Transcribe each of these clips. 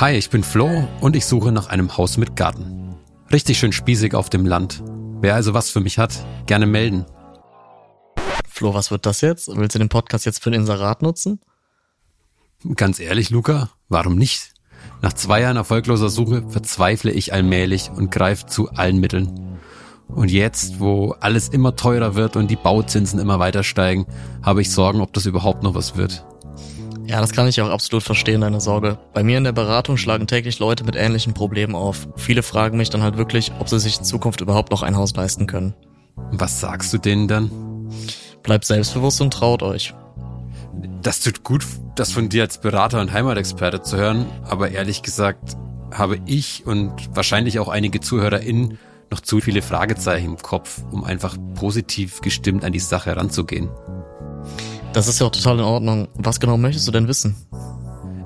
Hi, ich bin Flo und ich suche nach einem Haus mit Garten. Richtig schön spießig auf dem Land. Wer also was für mich hat, gerne melden. Flo, was wird das jetzt? Willst du den Podcast jetzt für den Inserat nutzen? Ganz ehrlich, Luca, warum nicht? Nach zwei Jahren erfolgloser Suche verzweifle ich allmählich und greife zu allen Mitteln. Und jetzt, wo alles immer teurer wird und die Bauzinsen immer weiter steigen, habe ich Sorgen, ob das überhaupt noch was wird. Ja, das kann ich auch absolut verstehen, deine Sorge. Bei mir in der Beratung schlagen täglich Leute mit ähnlichen Problemen auf. Viele fragen mich dann halt wirklich, ob sie sich in Zukunft überhaupt noch ein Haus leisten können. Was sagst du denen dann? Bleibt selbstbewusst und traut euch. Das tut gut, das von dir als Berater und Heimatexperte zu hören, aber ehrlich gesagt habe ich und wahrscheinlich auch einige ZuhörerInnen noch zu viele Fragezeichen im Kopf, um einfach positiv gestimmt an die Sache ranzugehen. Das ist ja auch total in Ordnung. Was genau möchtest du denn wissen?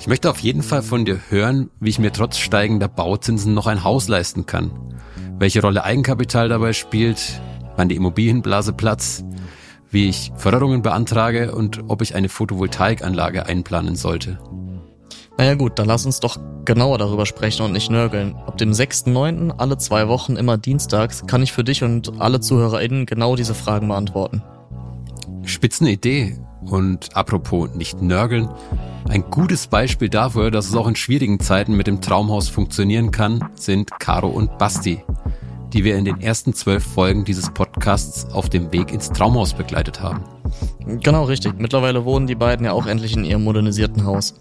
Ich möchte auf jeden Fall von dir hören, wie ich mir trotz steigender Bauzinsen noch ein Haus leisten kann. Welche Rolle Eigenkapital dabei spielt, wann die Immobilienblase platzt, wie ich Förderungen beantrage und ob ich eine Photovoltaikanlage einplanen sollte. Naja gut, dann lass uns doch genauer darüber sprechen und nicht nörgeln. Ab dem 6.9. alle zwei Wochen immer dienstags kann ich für dich und alle ZuhörerInnen genau diese Fragen beantworten. Spitzen Idee. Und apropos nicht nörgeln, ein gutes Beispiel dafür, dass es auch in schwierigen Zeiten mit dem Traumhaus funktionieren kann, sind Caro und Basti, die wir in den ersten zwölf Folgen dieses Podcasts auf dem Weg ins Traumhaus begleitet haben. Genau richtig. Mittlerweile wohnen die beiden ja auch endlich in ihrem modernisierten Haus.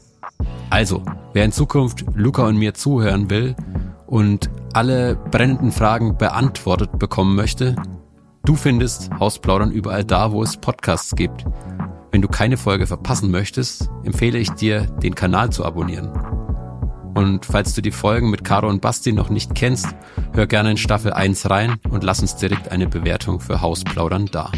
Also, wer in Zukunft Luca und mir zuhören will und alle brennenden Fragen beantwortet bekommen möchte, du findest Hausplaudern überall da, wo es Podcasts gibt. Wenn du keine Folge verpassen möchtest, empfehle ich dir, den Kanal zu abonnieren. Und falls du die Folgen mit Caro und Basti noch nicht kennst, hör gerne in Staffel 1 rein und lass uns direkt eine Bewertung für Hausplaudern da.